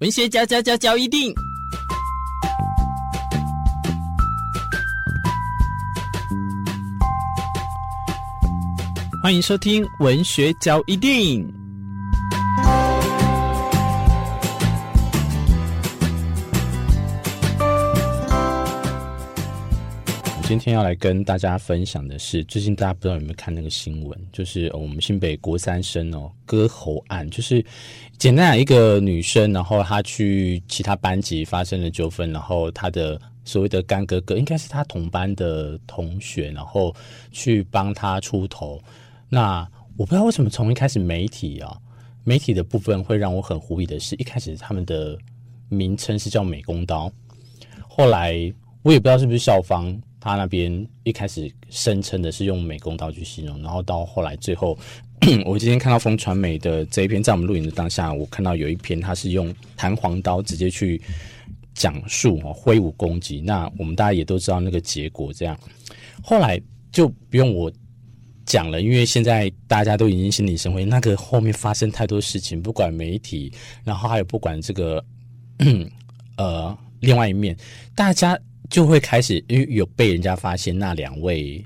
文学交交交交一定，欢迎收听文学教一定。今天要来跟大家分享的是，最近大家不知道有没有看那个新闻，就是我们新北国三生哦割喉案，就是简单讲一个女生，然后她去其他班级发生了纠纷，然后她的所谓的干哥哥，应该是她同班的同学，然后去帮她出头。那我不知道为什么从一开始媒体啊，媒体的部分会让我很狐疑的是，一开始他们的名称是叫美工刀，后来我也不知道是不是校方。他那边一开始声称的是用美工刀去形容，然后到后来最后，我今天看到风传媒的这一篇，在我们录影的当下，我看到有一篇他是用弹簧刀直接去讲述哦，挥舞攻击。那我们大家也都知道那个结果这样，后来就不用我讲了，因为现在大家都已经心领神会，那个后面发生太多事情，不管媒体，然后还有不管这个 呃另外一面，大家。就会开始，因为有被人家发现那两位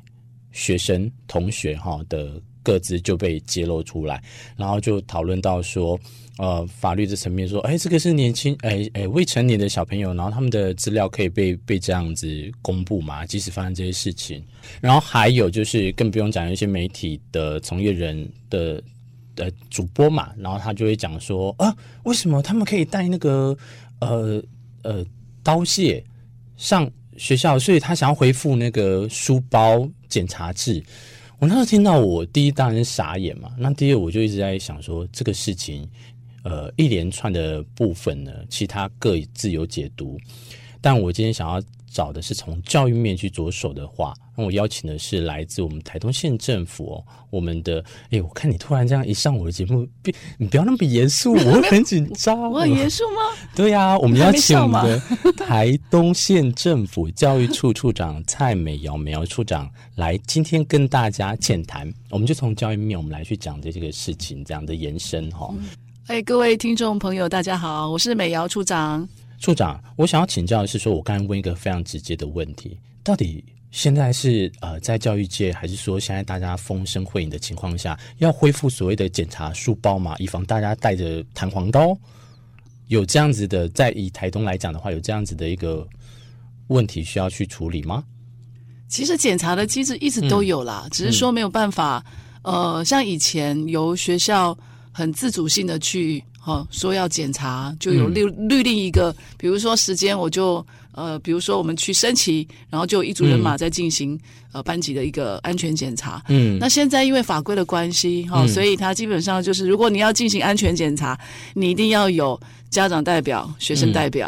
学生同学哈的个资就被揭露出来，然后就讨论到说，呃，法律的层面说，哎，这个是年轻，哎哎未成年的小朋友，然后他们的资料可以被被这样子公布嘛？即使发生这些事情，然后还有就是更不用讲一些媒体的从业人的呃主播嘛，然后他就会讲说，啊，为什么他们可以带那个呃呃刀械？上学校，所以他想要恢复那个书包检查制。我那时候听到，我第一当然傻眼嘛。那第二，我就一直在想说，这个事情，呃，一连串的部分呢，其他各自有解读。但我今天想要。找的是从教育面去着手的话，那我邀请的是来自我们台东县政府哦，我们的哎，我看你突然这样一上我的节目，别你不要那么严肃，我会很紧张。我很严肃吗？对呀、啊，我们邀请我们的 台东县政府教育处处长蔡美瑶美瑶处长来今天跟大家浅谈，我们就从教育面我们来去讲这这个事情这样的延伸哈、哦。哎，各位听众朋友，大家好，我是美瑶处长。处长，我想要请教的是，说我刚才问一个非常直接的问题，到底现在是呃在教育界，还是说现在大家风声会影的情况下，要恢复所谓的检查书包嘛，以防大家带着弹簧刀？有这样子的，在以台东来讲的话，有这样子的一个问题需要去处理吗？其实检查的机制一直都有啦，嗯、只是说没有办法，嗯、呃，像以前由学校很自主性的去。好，说要检查，就有律律令一个，比如说时间，我就呃，比如说我们去升旗，然后就一组人马在进行、嗯、呃班级的一个安全检查。嗯，那现在因为法规的关系，哈、哦，嗯、所以它基本上就是，如果你要进行安全检查，你一定要有家长代表、学生代表，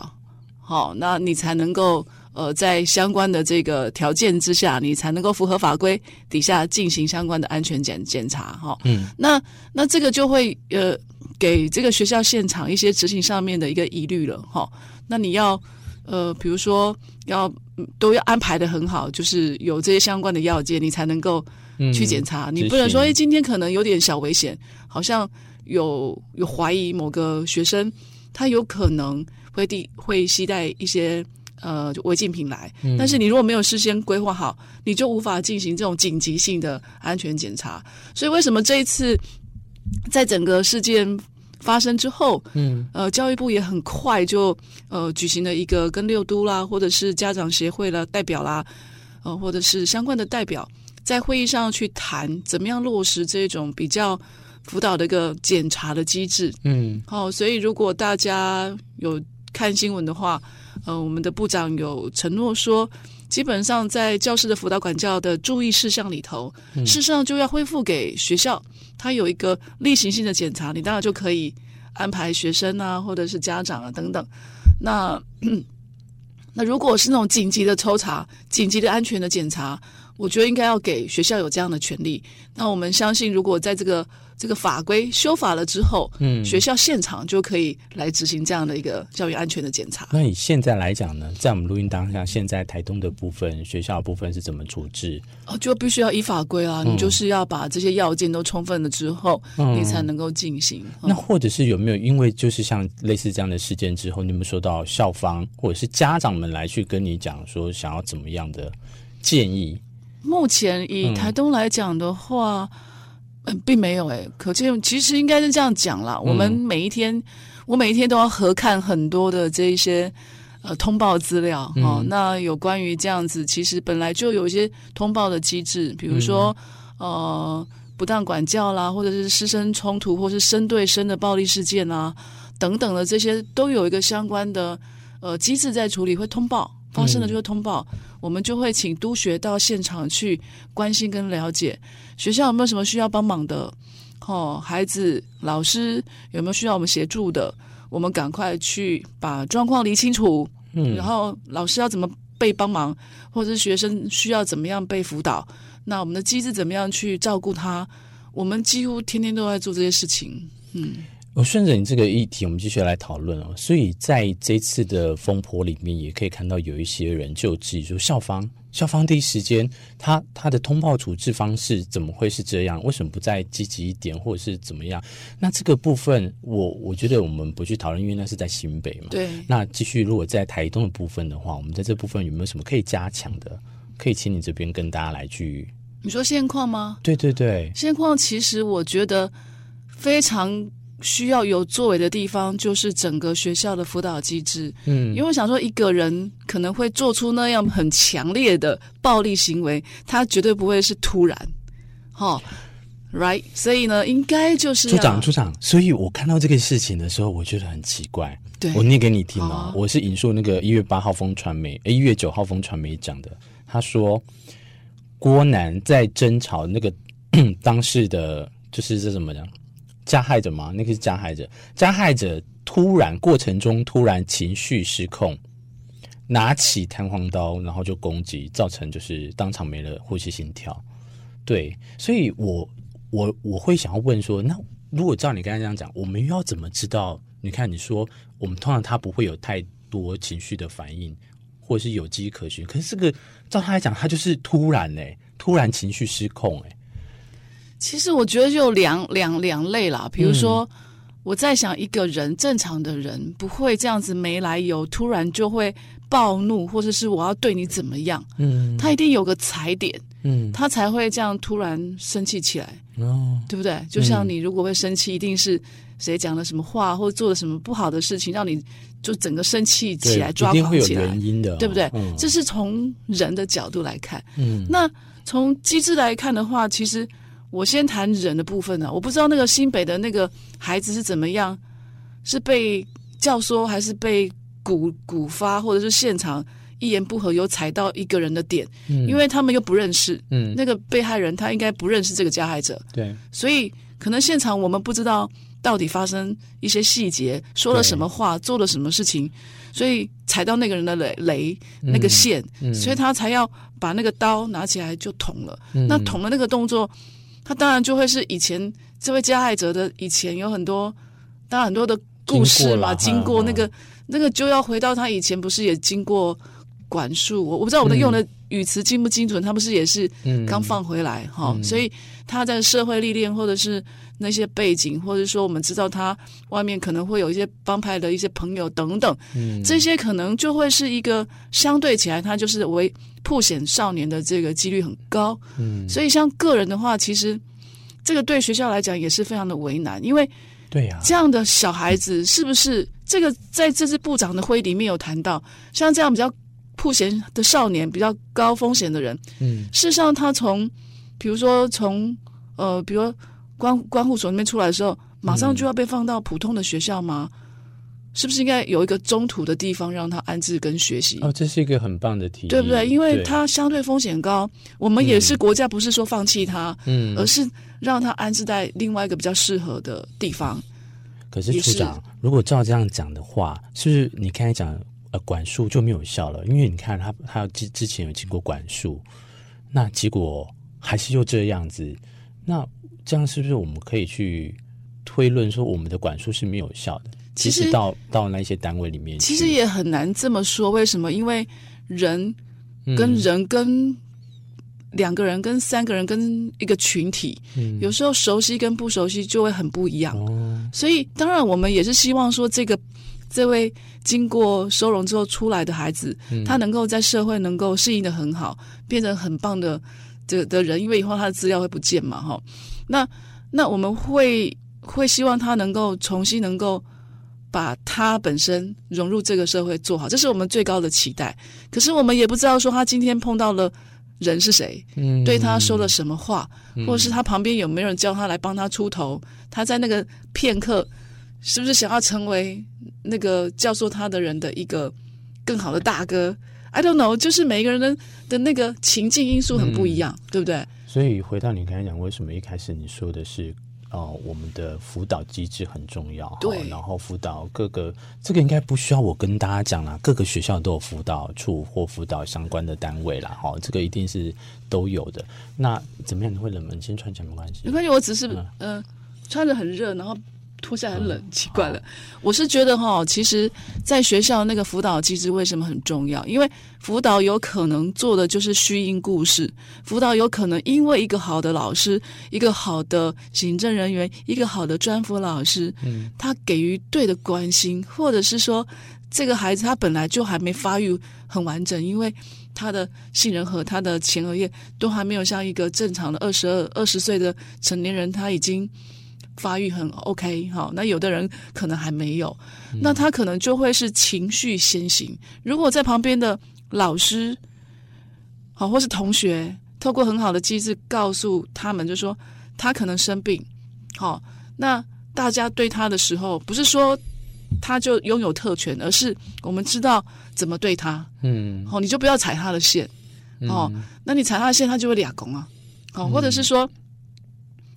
好、嗯哦，那你才能够呃在相关的这个条件之下，你才能够符合法规底下进行相关的安全检检查。哈、哦，嗯，那那这个就会呃。给这个学校现场一些执行上面的一个疑虑了哈，那你要呃，比如说要都要安排的很好，就是有这些相关的要件，你才能够去检查。嗯、你不能说，哎，今天可能有点小危险，好像有有怀疑某个学生他有可能会递会携带一些呃违禁品来，嗯、但是你如果没有事先规划好，你就无法进行这种紧急性的安全检查。所以为什么这一次在整个事件发生之后，嗯，呃，教育部也很快就呃举行了一个跟六都啦，或者是家长协会的代表啦，呃，或者是相关的代表，在会议上去谈怎么样落实这种比较辅导的一个检查的机制，嗯，好，哦，所以如果大家有看新闻的话，呃，我们的部长有承诺说，基本上在教师的辅导管教的注意事项里头，嗯，事实上就要恢复给学校。他有一个例行性的检查，你当然就可以安排学生啊，或者是家长啊等等。那 那如果是那种紧急的抽查、紧急的安全的检查，我觉得应该要给学校有这样的权利。那我们相信，如果在这个这个法规修法了之后，嗯，学校现场就可以来执行这样的一个教育安全的检查。那以现在来讲呢，在我们录音当下，现在台东的部分学校的部分是怎么处置？哦，就必须要依法规啊，嗯、你就是要把这些要件都充分了之后，嗯、你才能够进行。嗯、那或者是有没有因为就是像类似这样的事件之后，你们收到校方或者是家长们来去跟你讲说想要怎么样的建议？目前以台东来讲的话，嗯，并没有哎、欸，可见其实应该是这样讲啦。我们每一天，嗯、我每一天都要核看很多的这一些呃通报资料、嗯、哦。那有关于这样子，其实本来就有一些通报的机制，比如说、嗯、呃不当管教啦，或者是师生冲突，或是生对生的暴力事件啊等等的这些，都有一个相关的呃机制在处理，会通报。发生了就会通报，嗯、我们就会请督学到现场去关心跟了解学校有没有什么需要帮忙的，哦，孩子、老师有没有需要我们协助的，我们赶快去把状况理清楚。嗯，然后老师要怎么被帮忙，或者是学生需要怎么样被辅导，那我们的机制怎么样去照顾他？我们几乎天天都在做这些事情。嗯。我顺着你这个议题，我们继续来讨论哦。所以在这次的风波里面，也可以看到有一些人就质疑说，校方校方第一时间，他他的通报处置方式怎么会是这样？为什么不再积极一点，或者是怎么样？那这个部分，我我觉得我们不去讨论，因为那是在新北嘛。对。那继续，如果在台东的部分的话，我们在这部分有没有什么可以加强的？可以请你这边跟大家来去。你说现况吗？对对对，现况其实我觉得非常。需要有作为的地方，就是整个学校的辅导机制。嗯，因为我想说，一个人可能会做出那样很强烈的暴力行为，他绝对不会是突然，哈，right？所以呢，应该就是处长，处长。所以我看到这个事情的时候，我觉得很奇怪。对，我念给你听哦，我是引述那个一月八号风传媒，一月九号风传媒讲的。他说，郭楠在争吵那个 当事的，就是这怎么讲？加害者吗？那个是加害者。加害者突然过程中突然情绪失控，拿起弹簧刀，然后就攻击，造成就是当场没了呼吸心跳。对，所以我我我会想要问说，那如果照你刚才这样讲，我们又要怎么知道？你看你说我们通常他不会有太多情绪的反应，或者是有迹可循。可是这个照他来讲，他就是突然哎、突然情绪失控哎、其实我觉得就有两两两类啦，比如说，我在想一个人正常的人不会这样子没来由突然就会暴怒，或者是我要对你怎么样，嗯，他一定有个踩点，嗯，他才会这样突然生气起来，哦，对不对？就像你如果会生气，一定是谁讲了什么话，或者做了什么不好的事情，让你就整个生气起来，抓狂起来，对不对？这是从人的角度来看，嗯，那从机制来看的话，其实。我先谈人的部分呢、啊，我不知道那个新北的那个孩子是怎么样，是被教唆还是被鼓鼓发，或者是现场一言不合有踩到一个人的点，嗯，因为他们又不认识，嗯，那个被害人他应该不认识这个加害者，对，所以可能现场我们不知道到底发生一些细节，说了什么话，做了什么事情，所以踩到那个人的雷雷那个线，嗯，所以他才要把那个刀拿起来就捅了，嗯，那捅了那个动作。他当然就会是以前这位加害者的以前有很多，当然很多的故事嘛，经过，那个那个就要回到他以前不是也经过管束？我我不知道我的用的语词精不精准，他不是也是刚放回来哈，所以他在社会历练或者是那些背景，或者说我们知道他外面可能会有一些帮派的一些朋友等等，嗯。这些可能就会是一个相对起来，他就是为。破险少年的这个几率很高，嗯，所以像个人的话，其实这个对学校来讲也是非常的为难，因为对呀，这样的小孩子是不是这个在这次部长的会议里面有谈到，像这样比较曝险的少年，比较高风险的人，嗯，事实上他从比如说从呃，比如说关关护所那边出来的时候，马上就要被放到普通的学校吗？嗯是不是应该有一个中途的地方让他安置跟学习？哦，这是一个很棒的提议，对不对？因为他相对风险高，我们也是国家，不是说放弃他，嗯，而是让他安置在另外一个比较适合的地方。可是处长，如果照这样讲的话，是不是你刚才讲呃管束就没有效了？因为你看他他之之前有经过管束，那结果还是又这样子，那这样是不是我们可以去推论说我们的管束是没有效的？其实到到那些单位里面，其实也很难这么说。为什么？因为人跟人跟两个人跟三个人跟一个群体，嗯、有时候熟悉跟不熟悉就会很不一样。哦、所以当然我们也是希望说，这个这位经过收容之后出来的孩子，嗯、他能够在社会能够适应的很好，变成很棒的这的人。因为以后他的资料会不见嘛，哈。那那我们会会希望他能够重新能够。把他本身融入这个社会做好，这是我们最高的期待。可是我们也不知道说他今天碰到了人是谁，嗯，对他说了什么话，嗯、或者是他旁边有没有人叫他来帮他出头？他在那个片刻，是不是想要成为那个教唆他的人的一个更好的大哥？I don't know，就是每一个人的的那个情境因素很不一样，嗯、对不对？所以回到你刚才讲，为什么一开始你说的是？哦，我们的辅导机制很重要。对，然后辅导各个，这个应该不需要我跟大家讲啦，各个学校都有辅导处或辅导相关的单位啦。哈，这个一定是都有的。那怎么样？你会冷门？先穿起来没关系。没关系，我只是嗯、呃，穿着很热，然后。脱下来很冷，嗯、奇怪了。我是觉得哈，其实，在学校那个辅导机制为什么很重要？因为辅导有可能做的就是虚应故事，辅导有可能因为一个好的老师、一个好的行政人员、一个好的专辅老师，嗯，他给予对的关心，或者是说，这个孩子他本来就还没发育很完整，因为他的杏仁核、他的前额叶都还没有像一个正常的二十二、二十岁的成年人，他已经。发育很 OK 哈，那有的人可能还没有，嗯、那他可能就会是情绪先行。如果在旁边的老师，好或是同学，透过很好的机制告诉他们，就说他可能生病，好，那大家对他的时候，不是说他就拥有特权，而是我们知道怎么对他，嗯，好，你就不要踩他的线，哦，嗯、那你踩他的线，他就会俩拱啊，好，或者是说，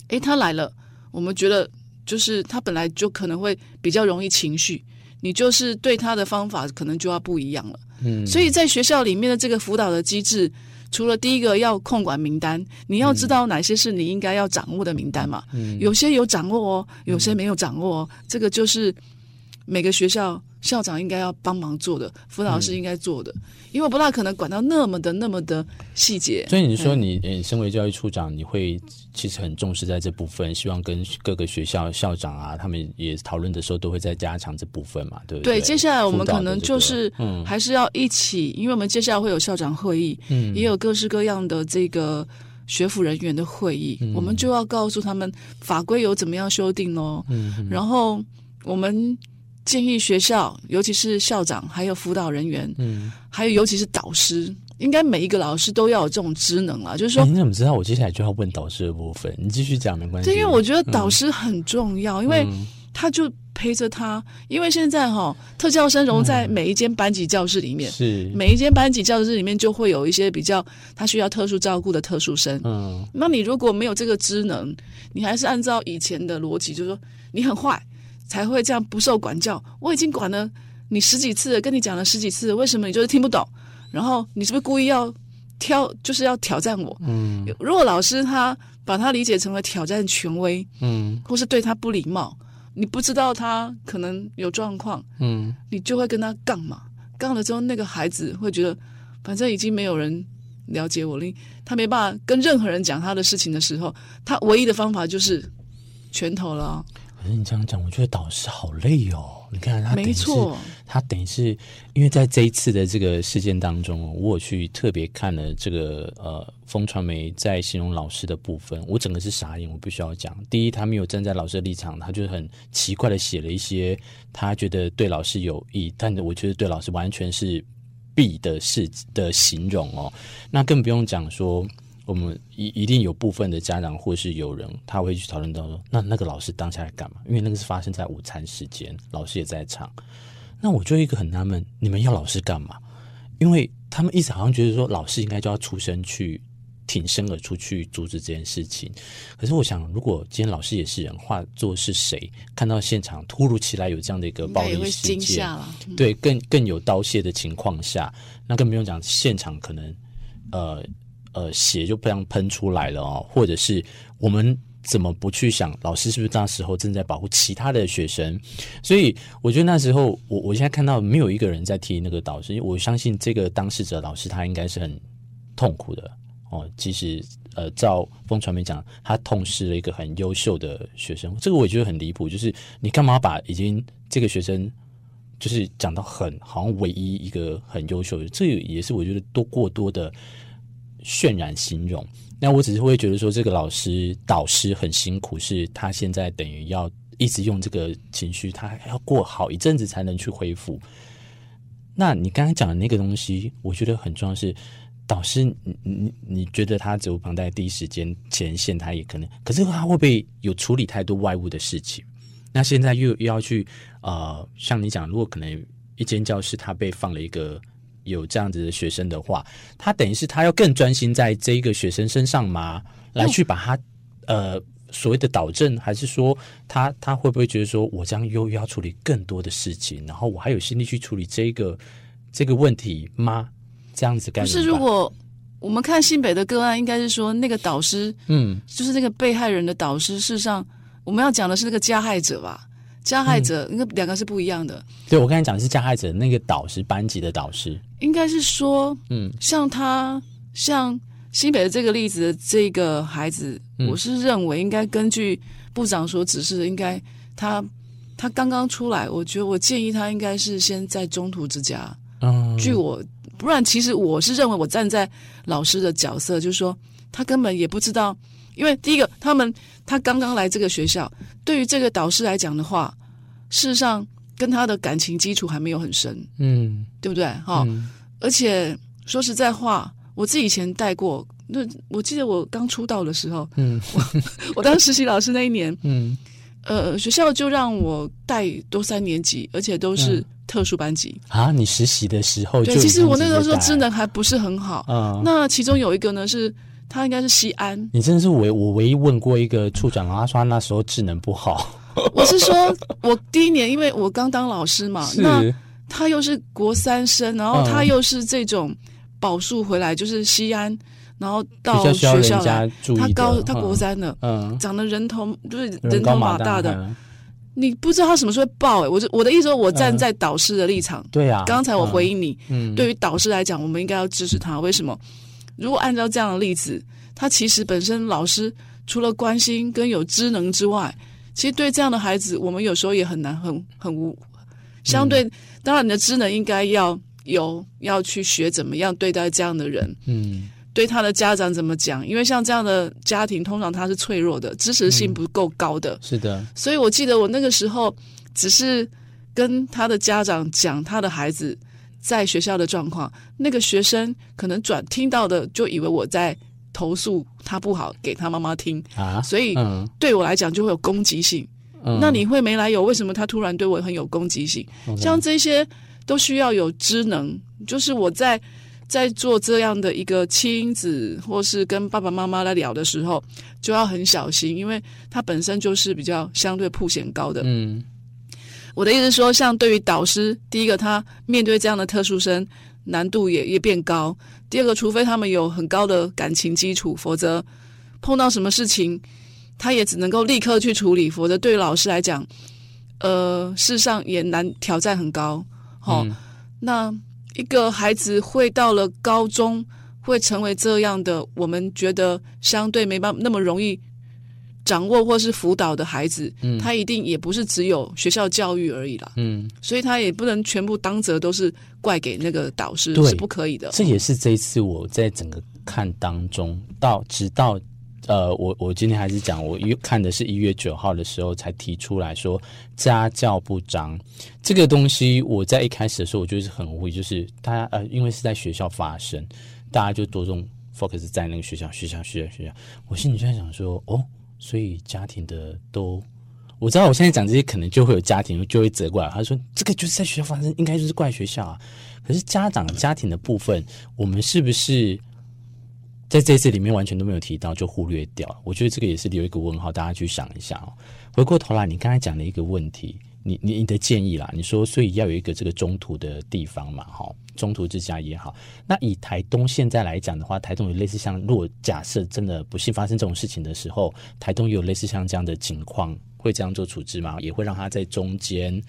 诶，他来了。我们觉得，就是他本来就可能会比较容易情绪，你就是对他的方法可能就要不一样了。嗯，所以在学校里面的这个辅导的机制，除了第一个要控管名单，你要知道哪些是你应该要掌握的名单嘛。嗯，有些有掌握哦，有些没有掌握哦，这个就是每个学校。校长应该要帮忙做的，辅导老师应该做的，嗯、因为我不大可能管到那么的那么的细节。所以你说你，你身为教育处长，你会其实很重视在这部分，希望跟各个学校校长啊，他们也讨论的时候，都会再加强这部分嘛，对不对？对，接下来我们可能就是，嗯，还是要一起，嗯、因为我们接下来会有校长会议，嗯，也有各式各样的这个学府人员的会议，嗯、我们就要告诉他们法规有怎么样修订哦，嗯，嗯，然后我们。建议学校，尤其是校长，还有辅导人员，嗯，还有尤其是导师，应该每一个老师都要有这种职能啊。就是说，你怎么知道我接下来就要问导师的部分？你继续讲没关系。对，因为我觉得导师很重要，嗯、因为他就陪着他。因为现在哈、哦，特教生融在每一间班级教室里面，是、嗯、每一间班级教室里面就会有一些比较他需要特殊照顾的特殊生。嗯，那你如果没有这个职能，你还是按照以前的逻辑，就是说你很坏。才会这样不受管教。我已经管了你十几次了，跟你讲了十几次，为什么你就是听不懂？然后你是不是故意要挑，就是要挑战我？嗯。如果老师他把他理解成了挑战权威，嗯，或是对他不礼貌，你不知道他可能有状况，嗯，你就会跟他杠嘛。杠了之后，那个孩子会觉得，反正已经没有人了解我了，他没办法跟任何人讲他的事情的时候，他唯一的方法就是拳头了。可是你这样讲，我觉得导师好累哦。你看他等于是，没错，他等于是，因为在这一次的这个事件当中，我有去特别看了这个呃，风传媒在形容老师的部分，我整个是傻眼。我必须要讲，第一，他没有站在老师的立场，他就很奇怪的写了一些他觉得对老师有益，但我觉得对老师完全是弊的事的形容哦。那更不用讲说。我们一一定有部分的家长或是有人，他会去讨论到说，那那个老师当下来干嘛？因为那个是发生在午餐时间，老师也在场。那我就一个很纳闷，你们要老师干嘛？因为他们一直好像觉得说，老师应该就要出声去挺身而出去阻止这件事情。可是我想，如果今天老师也是人，化作是谁，看到现场突如其来有这样的一个暴力事件，嗯、对，更更有刀械的情况下，那更不用讲现场可能呃。呃血就这样喷出来了哦，或者是我们怎么不去想老师是不是那时候正在保护其他的学生？所以我觉得那时候我我现在看到没有一个人在替那个导师，因为我相信这个当事者老师他应该是很痛苦的哦。其实呃照风传媒讲，他痛失了一个很优秀的学生，这个我觉得很离谱，就是你干嘛把已经这个学生。就是讲到很好像唯一一个很优秀的，这也是我觉得多过多的渲染形容。那我只是会觉得说，这个老师导师很辛苦，是他现在等于要一直用这个情绪，他还要过好一阵子才能去恢复。那你刚才讲的那个东西，我觉得很重要是导师，你你你觉得他责无旁贷，第一时间前线他也可能，可是他会不会有处理太多外物的事情？那现在又又要去呃，像你讲，如果可能一间教室他被放了一个有这样子的学生的话，他等于是他要更专心在这一个学生身上吗？来去把他呃所谓的导正，还是说他他会不会觉得说我这样又要处理更多的事情，然后我还有心力去处理这个这个问题吗？这样子干？是如果我们看新北的个案，应该是说那个导师，嗯，就是那个被害人的导师，事实上。我们要讲的是那个加害者吧？加害者，那两个是不一样的。对，我刚才讲的是加害者，那个导师，班级的导师，应该是说，嗯，像他，像新北的这个例子的这个孩子，嗯，我是认为应该根据部长所指示的，应该他他刚刚出来，我觉得我建议他应该是先在中途之家。嗯，据我，不然其实我是认为，我站在老师的角色，就是说他根本也不知道。因为第一个，他们他刚刚来这个学校，对于这个导师来讲的话，事实上跟他的感情基础还没有很深，嗯，对不对？哈、嗯，而且说实在话，我自己以前带过，那我记得我刚出道的时候，嗯，我 我当实习老师那一年，嗯，呃，学校就让我带多三年级，而且都是特殊班级、嗯、啊。你实习的时候就，对，其实我那个时候智能还不是很好，嗯，那其中有一个呢是。他应该是西安。你真的是唯我唯一问过一个处长，他说他那时候智能不好。我是说，我第一年因为我刚当老师嘛，那他又是国三生，然后他又是这种保数回来，就是西安，然后到学校来，他高他国三的，嗯，长得人头就是人头马大的，你不知道他什么时候会爆哎！我就我的意思说，我站在导师的立场，对呀，刚才我回应你，嗯，对于导师来讲，我们应该要支持他，为什么？如果按照这样的例子，他其实本身老师除了关心跟有知能之外，其实对这样的孩子，我们有时候也很难很很无。相对，嗯、当然你的知能应该要有，要去学怎么样对待这样的人。嗯，对他的家长怎么讲？因为像这样的家庭，通常他是脆弱的，支持性不够高的。嗯、是的。所以我记得我那个时候只是跟他的家长讲他的孩子。在学校的状况，那个学生可能转听到的就以为我在投诉他不好，给他妈妈听啊，所以对我来讲就会有攻击性。嗯、那你会没来由？为什么他突然对我很有攻击性？嗯、像这些都需要有知能，就是我在在做这样的一个亲子，或是跟爸爸妈妈来聊的时候，就要很小心，因为他本身就是比较相对曝险高的。嗯。我的意思是说，像对于导师，第一个他面对这样的特殊生，难度也也变高；第二个，除非他们有很高的感情基础，否则碰到什么事情，他也只能够立刻去处理。否则，对于老师来讲，呃，事实上也难，挑战很高。好、那一个孩子会到了高中，会成为这样的，我们觉得相对没办法那么容易。掌握或是辅导的孩子，嗯，他一定也不是只有学校教育而已啦，嗯，所以他也不能全部当责都是怪给那个导师，是不可以的。这也是这一次我在整个看当中，到直到呃，我我今天还是讲，我一看的是一月九号的时候才提出来说家教不彰。这个东西，我在一开始的时候我觉得是很无语，就是大家呃，因为是在学校发生，大家就着重 focus 在那个学校，学校，学校，学校，我心里就在想说，哦。所以家庭的都，我知道我现在讲这些，可能就会有家庭就会责怪。他说：“这个就是在学校发生，应该就是怪学校啊。”可是家长家庭的部分，我们是不是在这次里面完全都没有提到，就忽略掉？我觉得这个也是留一个问号，大家去想一下哦。回过头来，你刚才讲的一个问题，你你你的建议啦，你说所以要有一个这个中途的地方嘛，哈，中途之家也好。那以台东现在来讲的话，台东有类似像，如果假设真的不幸发生这种事情的时候，台东有类似像这样的情况，会这样做处置吗？也会让他在中间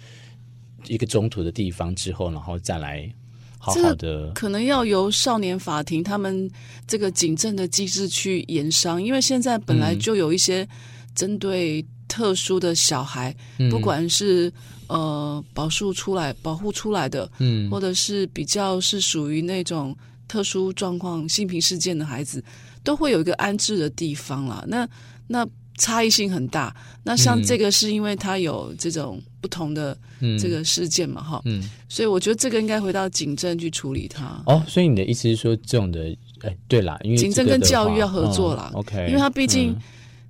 一个中途的地方之后，然后再来。好好的，可能要由少年法庭他们这个警政的机制去研商，因为现在本来就有一些针对特殊的小孩，嗯、不管是呃保护出来保护出来的，嗯，或者是比较是属于那种特殊状况性平事件的孩子，都会有一个安置的地方啦。那那。差异性很大。那像这个是因为他有这种不同的这个事件嘛，哈、嗯，所以我觉得这个应该回到警政去处理它。哦，所以你的意思是说，这种的，哎，对啦，因为警政跟教育要合作啦。哦、OK，因为他毕竟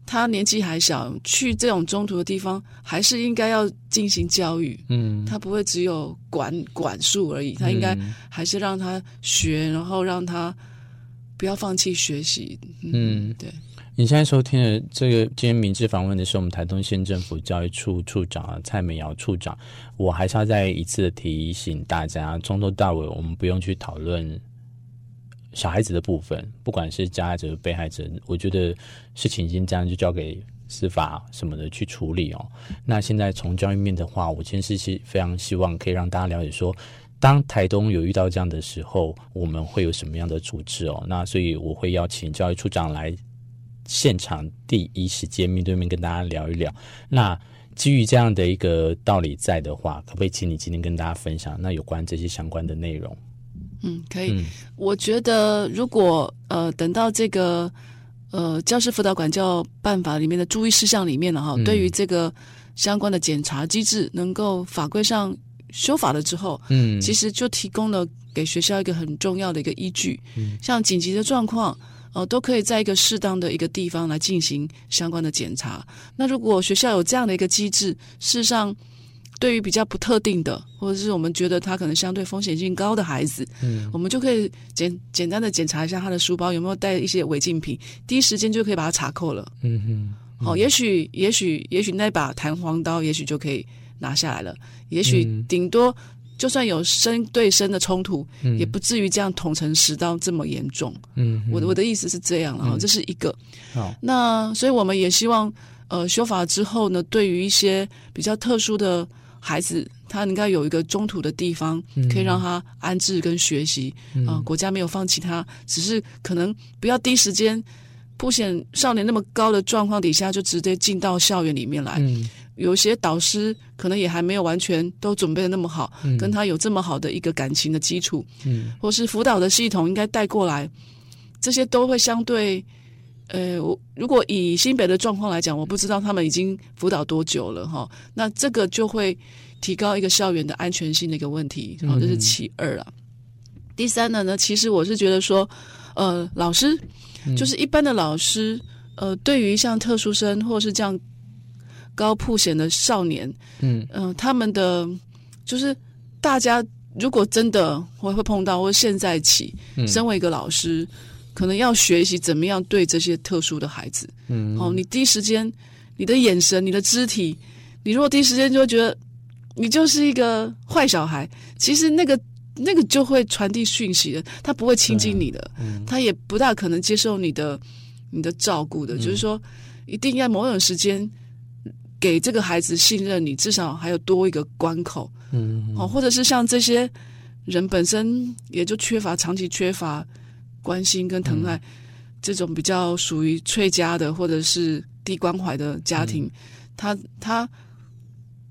他年纪还小，去这种中途的地方，还是应该要进行教育。嗯，他不会只有管管束而已，他应该还是让他学，然后让他不要放弃学习。嗯，对。你现在收听的这个今天明志访问的是我们台东县政府教育处处长蔡美瑶处长，我还是要再一次的提醒大家，从头到尾我们不用去讨论小孩子的部分，不管是加害者、被害者，我觉得事情已经这样，就交给司法什么的去处理哦。那现在从教育面的话，我其实是非常希望可以让大家了解说，当台东有遇到这样的时候，我们会有什么样的处置哦。那所以我会邀请教育处长来。现场第一时间面对面跟大家聊一聊。那基于这样的一个道理在的话，可不可以请你今天跟大家分享那有关这些相关的内容？嗯，可以。嗯、我觉得如果呃等到这个呃教师辅导管教办法里面的注意事项里面了哈，嗯、对于这个相关的检查机制能够法规上修法了之后，嗯，其实就提供了给学校一个很重要的一个依据，嗯，像紧急的状况。哦，都可以在一个适当的一个地方来进行相关的检查。那如果学校有这样的一个机制，事实上，对于比较不特定的，或者是我们觉得他可能相对风险性高的孩子，嗯，我们就可以简简单的检查一下他的书包有没有带一些违禁品，第一时间就可以把他查扣了。嗯哼，好、哦，也许也许也许那把弹簧刀，也许就可以拿下来了。也许顶多。就算有身对身的冲突，嗯、也不至于这样捅成十刀这么严重。嗯，我的我的意思是这样，然后这是一个。好，那所以我们也希望，呃，修法之后呢，对于一些比较特殊的孩子，他应该有一个中途的地方，可以让他安置跟学习。啊、嗯。呃，国家没有放弃他，只是可能不要第一时间不显少年那么高的状况底下，就直接进到校园里面来。嗯。有些导师可能也还没有完全都准备的那么好，嗯、跟他有这么好的一个感情的基础，嗯，或是辅导的系统应该带过来，这些都会相对，呃，我如果以新北的状况来讲，我不知道他们已经辅导多久了哈，那这个就会提高一个校园的安全性的一个问题，好，这是其二了。嗯、第三呢，呢，其实我是觉得说，呃，老师就是一般的老师，呃，对于像特殊生或是这样。高曝险的少年，嗯嗯、呃，他们的就是大家如果真的会会碰到，或现在起，嗯、身为一个老师，可能要学习怎么样对这些特殊的孩子，嗯，哦，你第一时间，你的眼神，你的肢体，你如果第一时间就会觉得你就是一个坏小孩，其实那个那个就会传递讯息的，他不会亲近你的，嗯、他也不大可能接受你的你的照顾的，嗯、就是说一定要某种时间。给这个孩子信任你，至少还有多一个关口，嗯，哦，或者是像这些人本身也就缺乏长期缺乏关心跟疼爱，嗯、这种比较属于脆家的或者是低关怀的家庭，嗯、他他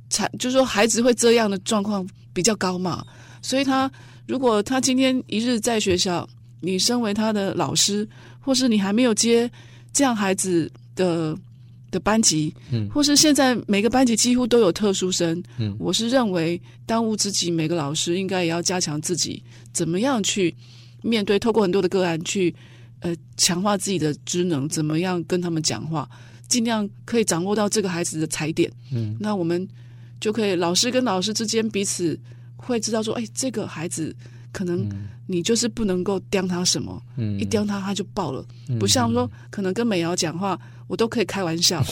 才就是说孩子会这样的状况比较高嘛，所以他如果他今天一日在学校，你身为他的老师，或是你还没有接这样孩子的。的班级，嗯，或是现在每个班级几乎都有特殊生，嗯，我是认为当务之急，每个老师应该也要加强自己怎么样去面对，透过很多的个案去，呃，强化自己的职能，怎么样跟他们讲话，尽量可以掌握到这个孩子的踩点，嗯，那我们就可以老师跟老师之间彼此会知道说，哎，这个孩子可能你就是不能够刁他什么，嗯，一刁他他就爆了，嗯，不像说可能跟美瑶讲话。我都可以开玩笑，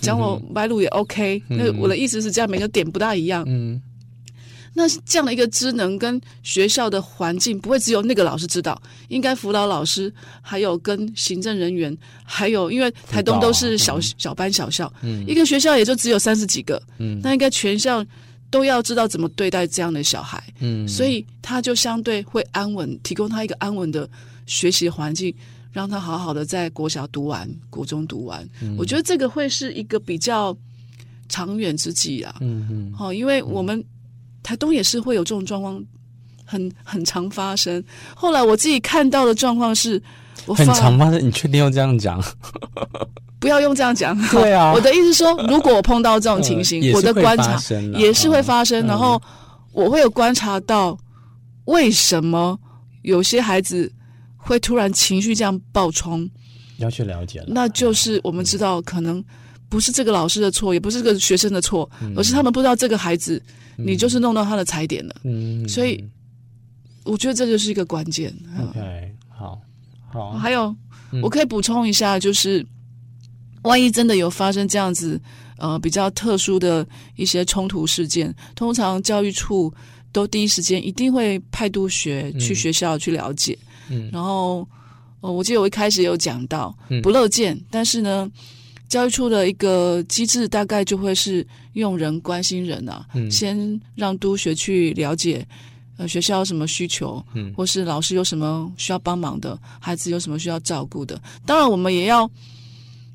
讲我 歪路也 OK。那我的意思是这样，每个点不大一样。嗯，那这样的一个职能跟学校的环境，不会只有那个老师知道，应该辅导老师，还有跟行政人员，还有因为台东都是小小班小校，嗯，一个学校也就只有三十几个，嗯，那应该全校都要知道怎么对待这样的小孩，嗯，所以他就相对会安稳，提供他一个安稳的学习环境。让他好好的在国小读完，国中读完，嗯、我觉得这个会是一个比较长远之计啊。嗯嗯，好，因为我们台东也是会有这种状况，很很常发生。后来我自己看到的状况是，我很常发生。你确定要这样讲？不要用这样讲。对啊，我的意思是说，如果我碰到这种情形，呃、我的观察也是会发生。嗯、然后我会有观察到，为什么有些孩子。会突然情绪这样爆冲，要去了解了，那就是我们知道，可能不是这个老师的错，嗯、也不是这个学生的错，嗯、而是他们不知道这个孩子，嗯、你就是弄到他的踩点了。嗯，所以我觉得这就是一个关键。OK，好，好，还有、嗯、我可以补充一下，就是万一真的有发生这样子呃比较特殊的一些冲突事件，通常教育处都第一时间一定会派督学去学校去了解。嗯。嗯，然后，呃，我记得我一开始有讲到，不乐见，嗯、但是呢，教育处的一个机制大概就会是用人关心人啊，嗯、先让督学去了解，呃，学校有什么需求，嗯，或是老师有什么需要帮忙的，孩子有什么需要照顾的，当然我们也要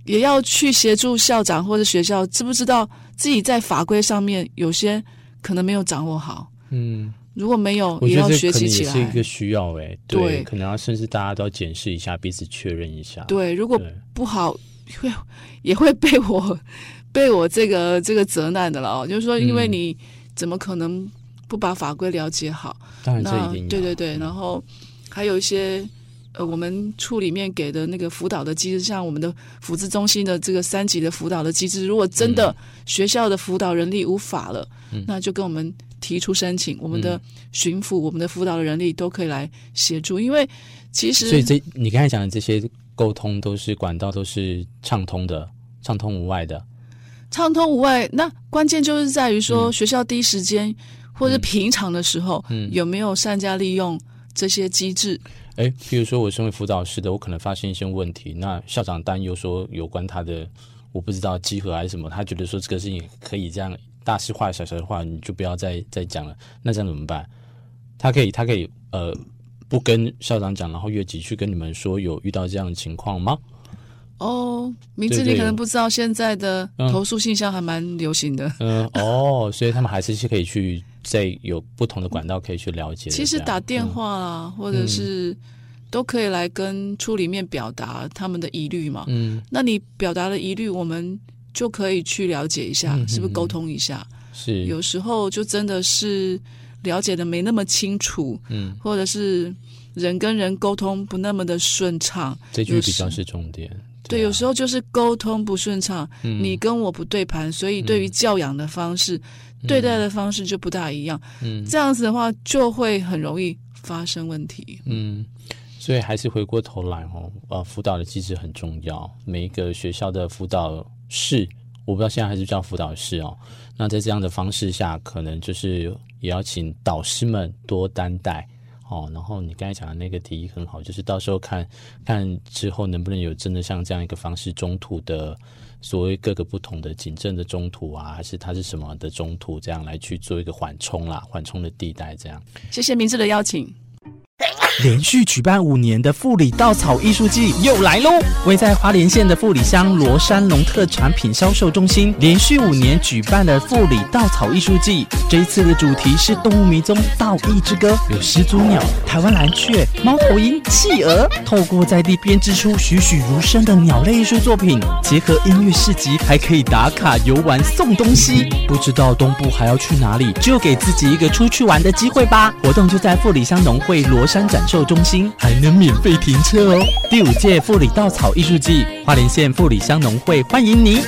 也要去协助校长或者学校，知不知道自己在法规上面有些可能没有掌握好，嗯。如果没有，也要学习起来。是一个需要哎，对，对可能要甚至大家都要检视一下，彼此确认一下。对，如果不好，也会被我被我这个这个责难的了哦。就是说，因为你怎么可能不把法规了解好？当然这一定对对对，然后还有一些呃，我们处里面给的那个辅导的机制，像我们的辅咨中心的这个三级的辅导的机制，如果真的学校的辅导人力无法了，嗯、那就跟我们。提出申请，我们的巡抚、嗯、我们的辅导的人力都可以来协助，因为其实，所以这你刚才讲的这些沟通都是管道都是畅通的，畅通无碍的，畅通无碍。那关键就是在于说，学校第一时间、嗯、或者平常的时候，嗯，有没有善加利用这些机制？哎，比如说我身为辅导师的，我可能发现一些问题，那校长担忧说有关他的，我不知道集合还是什么，他觉得说这个事情可以这样。大事化小，小事化，你就不要再再讲了。那这样怎么办？他可以，他可以，呃，不跟校长讲，然后越级去跟你们说有遇到这样的情况吗？哦，名字你可能不知道，现在的投诉信箱还蛮流行的。嗯，嗯，哦，所以他们还是可以去在有不同的管道可以去了解。其实打电话啊，嗯、或者是都可以来跟处里面表达他们的疑虑嘛。嗯，那你表达了疑虑，我们。就可以去了解一下，是不是沟通一下？是，有时候就真的是了解的没那么清楚，嗯，或者是人跟人沟通不那么的顺畅，这句比较是重点。对，有时候就是沟通不顺畅，你跟我不对盘，所以对于教养的方式、对待的方式就不大一样。嗯，这样子的话就会很容易发生问题。嗯，所以还是回过头来哦，呃，辅导的机制很重要，每一个学校的辅导。是，我不知道现在还是叫辅导室哦。那在这样的方式下，可能就是也要请导师们多担待哦。然后你刚才讲的那个提议很好，就是到时候看看之后能不能有真的像这样一个方式，中途的所谓各个不同的警政的中途啊，还是它是什么的中途，这样来去做一个缓冲啦，缓冲的地带这样。谢谢明智的邀请。连续举办五年的富里稻草艺术季又来喽！位在花莲县的富里乡罗山农特产品销售中心，连续五年举办的富里稻草艺术季，这一次的主题是动物迷踪稻艺之歌，有始祖鸟、台湾蓝雀、猫头鹰、企鹅，透过在地编织出栩栩如生的鸟类艺术作品，结合音乐市集，还可以打卡游玩送东西。不知道东部还要去哪里，就给自己一个出去玩的机会吧！活动就在富里乡农会罗山展售中心，还能免费停车哦！第五届富里稻草艺术季，花莲县富里乡农会欢迎你。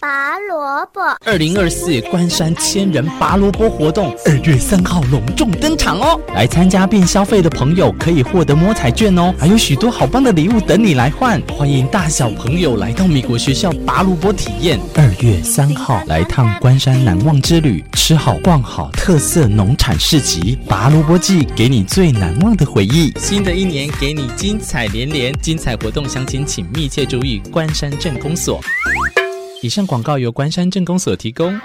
拔萝卜。二零二四关山千人拔萝卜活动，二月三号隆重登场哦！来参加并消费的朋友可以获得摸彩券哦，还有许多好棒的礼物等你来换。欢迎大小朋友来到美国学校拔萝卜体验。二月三号来趟关山难忘之旅，吃好逛好特色农产市集，拔萝卜季给你最难忘的回忆。新的一年给你精彩连连，精彩活动详情请密切注意关山镇公所。以上广告由关山镇公所提供。